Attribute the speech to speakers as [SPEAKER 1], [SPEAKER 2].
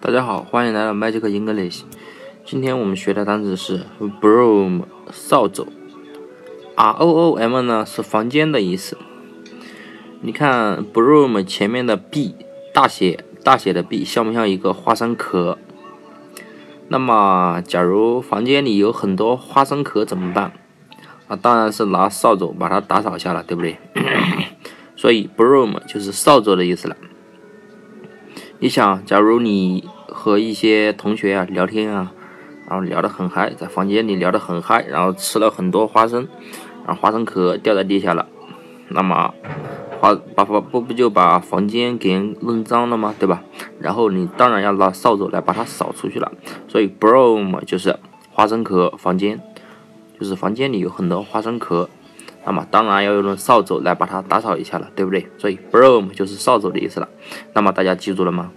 [SPEAKER 1] 大家好，欢迎来到 Magic English。今天我们学的单词是 broom，扫帚。R O O M 呢是房间的意思。你看 broom 前面的 B 大写大写的 B 像不像一个花生壳？那么，假如房间里有很多花生壳怎么办？啊，当然是拿扫帚把它打扫下了，对不对？所以 broom 就是扫帚的意思了。你想，假如你和一些同学啊聊天啊，然后聊得很嗨，在房间里聊得很嗨，然后吃了很多花生，然后花生壳掉在地下了，那么花把把不不就把房间给弄脏了吗？对吧？然后你当然要拿扫帚来把它扫出去了。所以 broom 就是花生壳，房间就是房间里有很多花生壳。那么当然要用扫帚来把它打扫一下了，对不对？所以 broom 就是扫帚的意思了。那么大家记住了吗？